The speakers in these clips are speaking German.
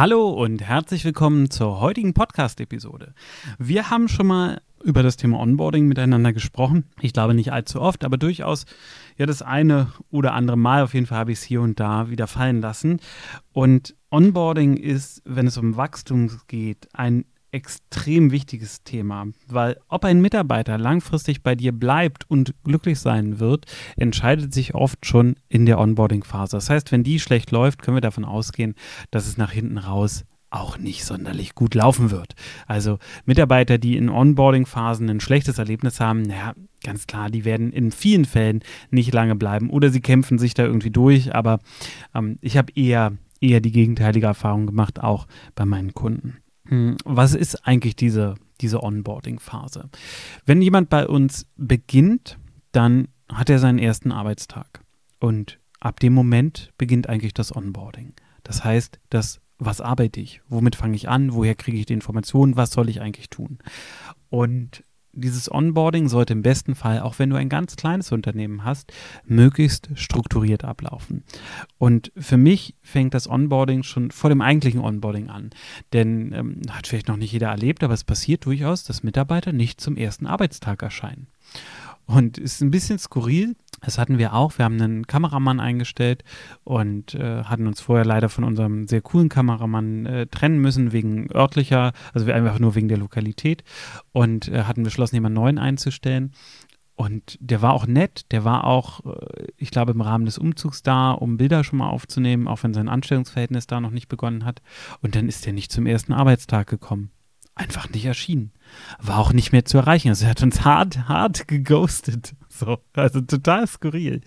Hallo und herzlich willkommen zur heutigen Podcast-Episode. Wir haben schon mal über das Thema Onboarding miteinander gesprochen. Ich glaube nicht allzu oft, aber durchaus ja das eine oder andere Mal. Auf jeden Fall habe ich es hier und da wieder fallen lassen. Und Onboarding ist, wenn es um Wachstum geht, ein extrem wichtiges Thema, weil ob ein Mitarbeiter langfristig bei dir bleibt und glücklich sein wird, entscheidet sich oft schon in der Onboarding-Phase. Das heißt, wenn die schlecht läuft, können wir davon ausgehen, dass es nach hinten raus auch nicht sonderlich gut laufen wird. Also Mitarbeiter, die in Onboarding-Phasen ein schlechtes Erlebnis haben, naja, ganz klar, die werden in vielen Fällen nicht lange bleiben oder sie kämpfen sich da irgendwie durch, aber ähm, ich habe eher, eher die gegenteilige Erfahrung gemacht, auch bei meinen Kunden. Hm, was ist eigentlich diese, diese Onboarding-Phase? Wenn jemand bei uns beginnt, dann hat er seinen ersten Arbeitstag. Und ab dem Moment beginnt eigentlich das Onboarding. Das heißt, das, was arbeite ich? Womit fange ich an? Woher kriege ich die Informationen? Was soll ich eigentlich tun? Und dieses Onboarding sollte im besten Fall, auch wenn du ein ganz kleines Unternehmen hast, möglichst strukturiert ablaufen. Und für mich fängt das Onboarding schon vor dem eigentlichen Onboarding an. Denn ähm, hat vielleicht noch nicht jeder erlebt, aber es passiert durchaus, dass Mitarbeiter nicht zum ersten Arbeitstag erscheinen. Und ist ein bisschen skurril. Das hatten wir auch. Wir haben einen Kameramann eingestellt und äh, hatten uns vorher leider von unserem sehr coolen Kameramann äh, trennen müssen, wegen örtlicher, also einfach nur wegen der Lokalität. Und äh, hatten beschlossen, jemanden neuen einzustellen. Und der war auch nett, der war auch, äh, ich glaube, im Rahmen des Umzugs da, um Bilder schon mal aufzunehmen, auch wenn sein Anstellungsverhältnis da noch nicht begonnen hat. Und dann ist er nicht zum ersten Arbeitstag gekommen einfach nicht erschienen. War auch nicht mehr zu erreichen. Also er hat uns hart, hart geghostet. So, also total skurril.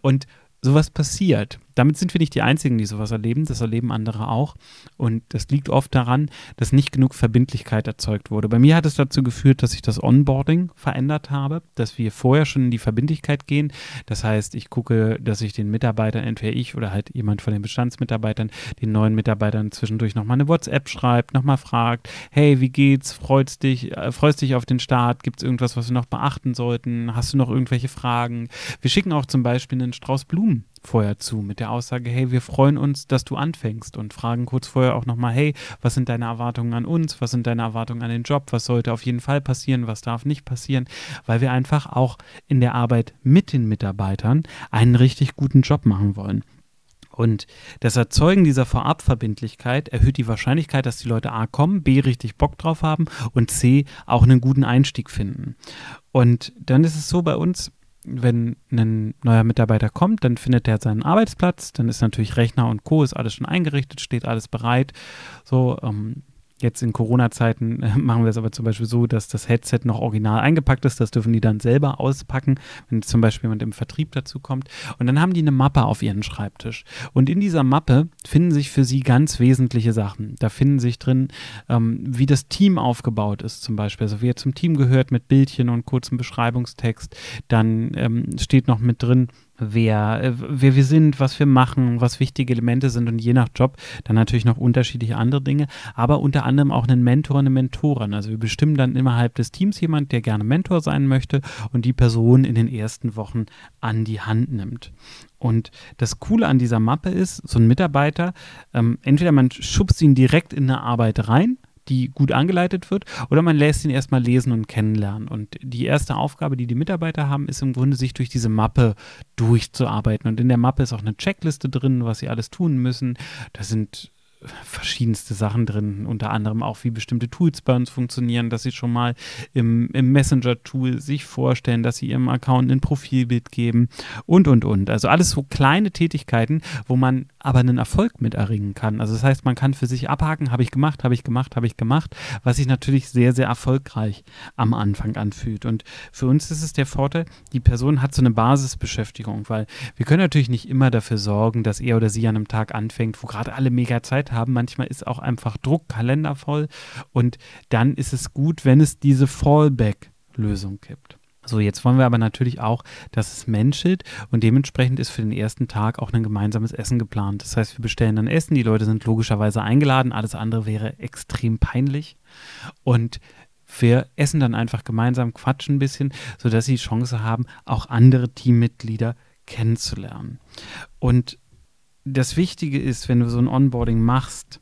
Und sowas passiert. Damit sind wir nicht die Einzigen, die sowas erleben. Das erleben andere auch. Und das liegt oft daran, dass nicht genug Verbindlichkeit erzeugt wurde. Bei mir hat es dazu geführt, dass ich das Onboarding verändert habe, dass wir vorher schon in die Verbindlichkeit gehen. Das heißt, ich gucke, dass ich den Mitarbeitern, entweder ich oder halt jemand von den Bestandsmitarbeitern, den neuen Mitarbeitern zwischendurch nochmal eine WhatsApp schreibt, nochmal fragt, hey, wie geht's? Freust dich, äh, freust dich auf den Start? Gibt es irgendwas, was wir noch beachten sollten? Hast du noch irgendwelche Fragen? Wir schicken auch zum Beispiel einen Strauß Blumen vorher zu mit der Aussage, hey, wir freuen uns, dass du anfängst und fragen kurz vorher auch nochmal, hey, was sind deine Erwartungen an uns, was sind deine Erwartungen an den Job, was sollte auf jeden Fall passieren, was darf nicht passieren, weil wir einfach auch in der Arbeit mit den Mitarbeitern einen richtig guten Job machen wollen. Und das Erzeugen dieser Vorabverbindlichkeit erhöht die Wahrscheinlichkeit, dass die Leute A kommen, B richtig Bock drauf haben und C auch einen guten Einstieg finden. Und dann ist es so bei uns, wenn ein neuer Mitarbeiter kommt, dann findet er seinen Arbeitsplatz, dann ist natürlich Rechner und Co. ist alles schon eingerichtet, steht alles bereit. So, ähm, Jetzt in Corona-Zeiten äh, machen wir es aber zum Beispiel so, dass das Headset noch original eingepackt ist. Das dürfen die dann selber auspacken, wenn zum Beispiel jemand im Vertrieb dazu kommt. Und dann haben die eine Mappe auf ihren Schreibtisch. Und in dieser Mappe finden sich für sie ganz wesentliche Sachen. Da finden sich drin, ähm, wie das Team aufgebaut ist, zum Beispiel. Also wer zum Team gehört mit Bildchen und kurzem Beschreibungstext. Dann ähm, steht noch mit drin, wer, äh, wer wir sind, was wir machen, was wichtige Elemente sind und je nach Job dann natürlich noch unterschiedliche andere Dinge, aber unter anderem auch einen Mentor, eine Mentorin. Also wir bestimmen dann innerhalb des Teams jemand, der gerne Mentor sein möchte und die Person in den ersten Wochen an die Hand nimmt. Und das Coole an dieser Mappe ist, so ein Mitarbeiter, ähm, entweder man schubst ihn direkt in eine Arbeit rein, die gut angeleitet wird, oder man lässt ihn erstmal lesen und kennenlernen. Und die erste Aufgabe, die die Mitarbeiter haben, ist im Grunde, sich durch diese Mappe durchzuarbeiten. Und in der Mappe ist auch eine Checkliste drin, was sie alles tun müssen. Da sind verschiedenste Sachen drin, unter anderem auch, wie bestimmte Tools bei uns funktionieren, dass sie schon mal im, im Messenger-Tool sich vorstellen, dass sie ihrem Account ein Profilbild geben und, und, und. Also alles so kleine Tätigkeiten, wo man aber einen Erfolg mit erringen kann. Also das heißt, man kann für sich abhaken, habe ich gemacht, habe ich gemacht, habe ich gemacht, was sich natürlich sehr, sehr erfolgreich am Anfang anfühlt. Und für uns ist es der Vorteil, die Person hat so eine Basisbeschäftigung, weil wir können natürlich nicht immer dafür sorgen, dass er oder sie an einem Tag anfängt, wo gerade alle mega Zeit haben. Manchmal ist auch einfach Druck, Kalender voll. Und dann ist es gut, wenn es diese Fallback-Lösung gibt. So, jetzt wollen wir aber natürlich auch, dass es menschelt und dementsprechend ist für den ersten Tag auch ein gemeinsames Essen geplant. Das heißt, wir bestellen dann Essen, die Leute sind logischerweise eingeladen, alles andere wäre extrem peinlich und wir essen dann einfach gemeinsam, quatschen ein bisschen, sodass sie die Chance haben, auch andere Teammitglieder kennenzulernen. Und das Wichtige ist, wenn du so ein Onboarding machst,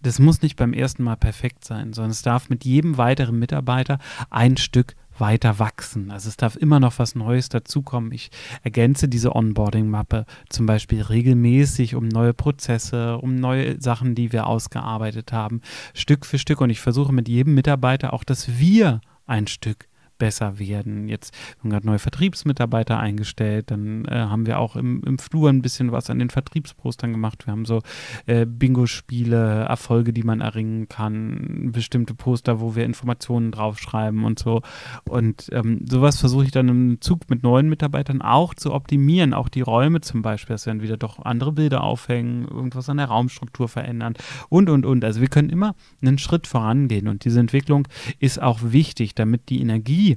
das muss nicht beim ersten Mal perfekt sein, sondern es darf mit jedem weiteren Mitarbeiter ein Stück weiter wachsen. Also es darf immer noch was Neues dazukommen. Ich ergänze diese Onboarding-Mappe zum Beispiel regelmäßig um neue Prozesse, um neue Sachen, die wir ausgearbeitet haben, Stück für Stück. Und ich versuche mit jedem Mitarbeiter auch, dass wir ein Stück besser werden. Jetzt haben wir gerade neue Vertriebsmitarbeiter eingestellt, dann äh, haben wir auch im, im Flur ein bisschen was an den Vertriebspostern gemacht. Wir haben so äh, Bingo-Spiele, Erfolge, die man erringen kann, bestimmte Poster, wo wir Informationen draufschreiben und so. Und ähm, sowas versuche ich dann im Zug mit neuen Mitarbeitern auch zu optimieren, auch die Räume zum Beispiel, dass wir dann wieder doch andere Bilder aufhängen, irgendwas an der Raumstruktur verändern und, und, und. Also wir können immer einen Schritt vorangehen und diese Entwicklung ist auch wichtig, damit die Energie,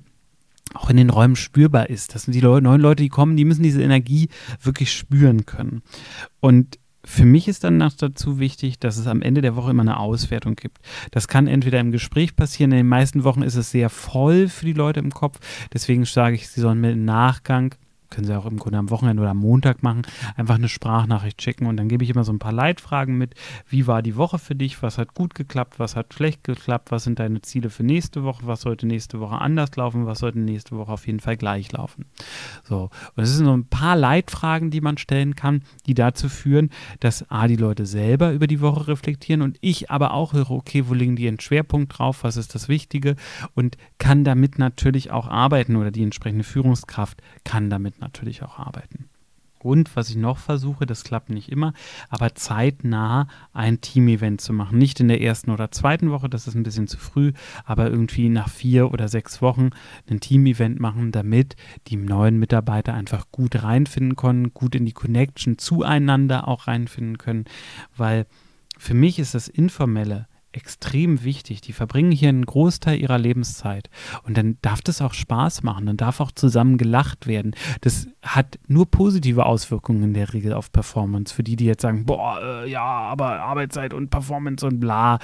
auch in den Räumen spürbar ist. Das sind die neuen Leute, die kommen, die müssen diese Energie wirklich spüren können. Und für mich ist dann noch dazu wichtig, dass es am Ende der Woche immer eine Auswertung gibt. Das kann entweder im Gespräch passieren, in den meisten Wochen ist es sehr voll für die Leute im Kopf. Deswegen sage ich, sie sollen mir im Nachgang können Sie auch im Grunde am Wochenende oder am Montag machen, einfach eine Sprachnachricht schicken und dann gebe ich immer so ein paar Leitfragen mit. Wie war die Woche für dich? Was hat gut geklappt? Was hat schlecht geklappt? Was sind deine Ziele für nächste Woche? Was sollte nächste Woche anders laufen? Was sollte nächste Woche auf jeden Fall gleich laufen? So. Und es sind so ein paar Leitfragen, die man stellen kann, die dazu führen, dass A, die Leute selber über die Woche reflektieren und ich aber auch höre, okay, wo liegen die einen Schwerpunkt drauf? Was ist das Wichtige? Und kann damit natürlich auch arbeiten oder die entsprechende Führungskraft kann damit natürlich auch arbeiten. Und was ich noch versuche, das klappt nicht immer, aber zeitnah ein Team-Event zu machen. Nicht in der ersten oder zweiten Woche, das ist ein bisschen zu früh, aber irgendwie nach vier oder sechs Wochen ein Team-Event machen, damit die neuen Mitarbeiter einfach gut reinfinden können, gut in die Connection zueinander auch reinfinden können. Weil für mich ist das Informelle extrem wichtig. Die verbringen hier einen Großteil ihrer Lebenszeit. Und dann darf das auch Spaß machen, dann darf auch zusammen gelacht werden. Das hat nur positive Auswirkungen in der Regel auf Performance. Für die, die jetzt sagen, boah, äh, ja, aber Arbeitszeit und Performance und bla.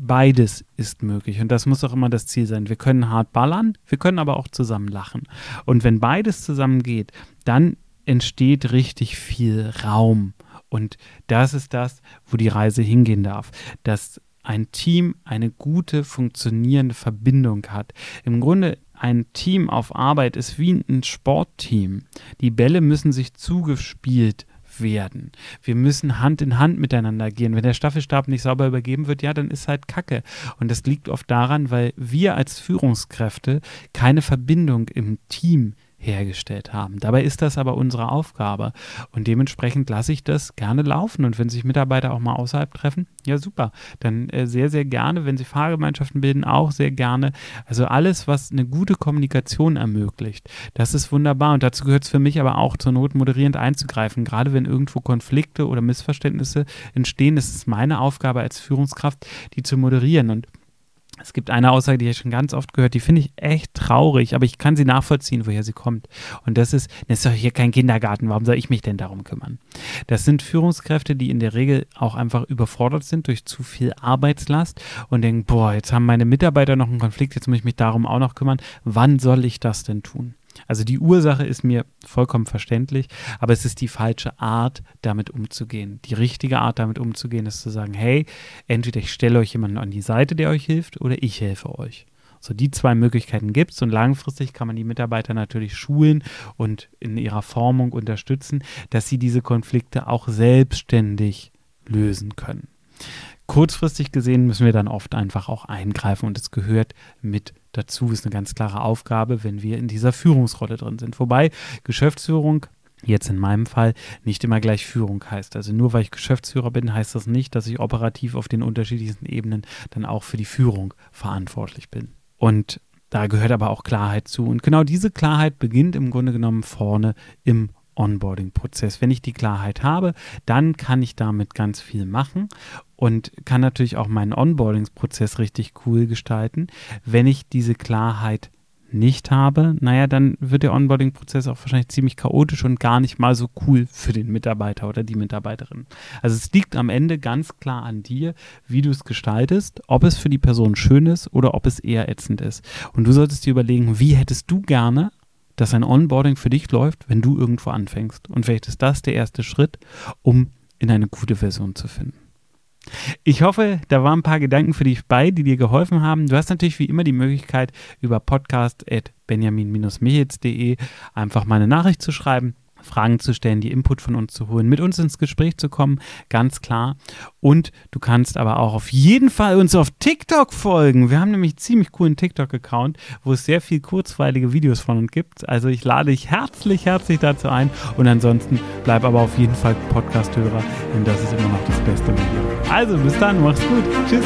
Beides ist möglich und das muss auch immer das Ziel sein. Wir können hart ballern, wir können aber auch zusammen lachen. Und wenn beides zusammen geht, dann entsteht richtig viel Raum. Und das ist das, wo die Reise hingehen darf. Das ein Team eine gute, funktionierende Verbindung hat. Im Grunde ein Team auf Arbeit ist wie ein Sportteam. Die Bälle müssen sich zugespielt werden. Wir müssen Hand in Hand miteinander gehen. Wenn der Staffelstab nicht sauber übergeben wird, ja, dann ist halt Kacke. Und das liegt oft daran, weil wir als Führungskräfte keine Verbindung im Team haben hergestellt haben. Dabei ist das aber unsere Aufgabe. Und dementsprechend lasse ich das gerne laufen. Und wenn sich Mitarbeiter auch mal außerhalb treffen, ja super, dann äh, sehr, sehr gerne, wenn sie Fahrgemeinschaften bilden, auch sehr gerne. Also alles, was eine gute Kommunikation ermöglicht, das ist wunderbar. Und dazu gehört es für mich aber auch zur Not moderierend einzugreifen, gerade wenn irgendwo Konflikte oder Missverständnisse entstehen, ist es meine Aufgabe als Führungskraft, die zu moderieren. Und es gibt eine Aussage, die ich schon ganz oft gehört, die finde ich echt traurig, aber ich kann sie nachvollziehen, woher sie kommt. Und das ist, das ist doch hier kein Kindergarten, warum soll ich mich denn darum kümmern? Das sind Führungskräfte, die in der Regel auch einfach überfordert sind durch zu viel Arbeitslast und denken, boah, jetzt haben meine Mitarbeiter noch einen Konflikt, jetzt muss ich mich darum auch noch kümmern. Wann soll ich das denn tun? Also die Ursache ist mir vollkommen verständlich, aber es ist die falsche Art, damit umzugehen. Die richtige Art, damit umzugehen, ist zu sagen, hey, entweder ich stelle euch jemanden an die Seite, der euch hilft, oder ich helfe euch. So, die zwei Möglichkeiten gibt es und langfristig kann man die Mitarbeiter natürlich schulen und in ihrer Formung unterstützen, dass sie diese Konflikte auch selbstständig lösen können. Kurzfristig gesehen müssen wir dann oft einfach auch eingreifen und es gehört mit dazu, ist eine ganz klare Aufgabe, wenn wir in dieser Führungsrolle drin sind. Wobei Geschäftsführung jetzt in meinem Fall nicht immer gleich Führung heißt. Also nur weil ich Geschäftsführer bin, heißt das nicht, dass ich operativ auf den unterschiedlichsten Ebenen dann auch für die Führung verantwortlich bin. Und da gehört aber auch Klarheit zu. Und genau diese Klarheit beginnt im Grunde genommen vorne im Onboarding-Prozess. Wenn ich die Klarheit habe, dann kann ich damit ganz viel machen und kann natürlich auch meinen Onboarding-Prozess richtig cool gestalten. Wenn ich diese Klarheit nicht habe, naja, dann wird der Onboarding-Prozess auch wahrscheinlich ziemlich chaotisch und gar nicht mal so cool für den Mitarbeiter oder die Mitarbeiterin. Also es liegt am Ende ganz klar an dir, wie du es gestaltest, ob es für die Person schön ist oder ob es eher ätzend ist. Und du solltest dir überlegen, wie hättest du gerne dass ein Onboarding für dich läuft, wenn du irgendwo anfängst. Und vielleicht ist das der erste Schritt, um in eine gute Version zu finden. Ich hoffe, da waren ein paar Gedanken für dich bei, die dir geholfen haben. Du hast natürlich wie immer die Möglichkeit, über podcast.benjamin-michitz.de einfach mal eine Nachricht zu schreiben Fragen zu stellen, die Input von uns zu holen, mit uns ins Gespräch zu kommen, ganz klar. Und du kannst aber auch auf jeden Fall uns auf TikTok folgen. Wir haben nämlich ziemlich coolen TikTok-Account, wo es sehr viel kurzweilige Videos von uns gibt. Also ich lade dich herzlich, herzlich dazu ein. Und ansonsten bleib aber auf jeden Fall Podcast-Hörer, denn das ist immer noch das beste Medium. Also bis dann, mach's gut. Tschüss.